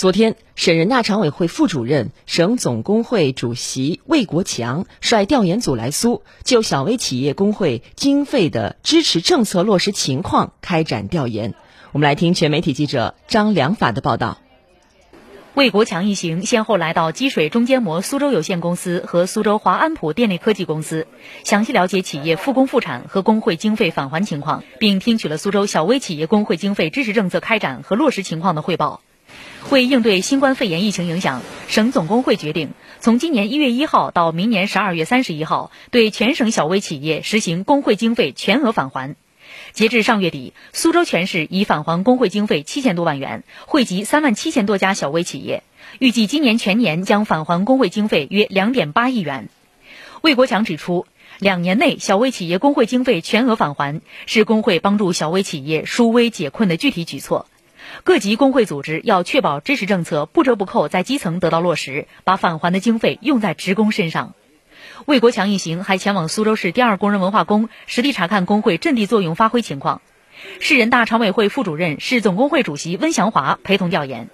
昨天，省人大常委会副主任、省总工会主席魏国强率调研组来苏，就小微企业工会经费的支持政策落实情况开展调研。我们来听全媒体记者张良法的报道。魏国强一行先后来到积水中间膜苏州有限公司和苏州华安普电力科技公司，详细了解企业复工复产和工会经费返还情况，并听取了苏州小微企业工会经费支持政策开展和落实情况的汇报。为应对新冠肺炎疫情影响，省总工会决定从今年一月一号到明年十二月三十一号，对全省小微企业实行工会经费全额返还。截至上月底，苏州全市已返还工会经费七千多万元，惠及三万七千多家小微企业。预计今年全年将返还工会经费约两点八亿元。魏国强指出，两年内小微企业工会经费全额返还，是工会帮助小微企业纾危解困的具体举措。各级工会组织要确保支持政策不折不扣在基层得到落实，把返还的经费用在职工身上。魏国强一行还前往苏州市第二工人文化宫，实地查看工会阵地作用发挥情况。市人大常委会副主任、市总工会主席温祥华陪同调研。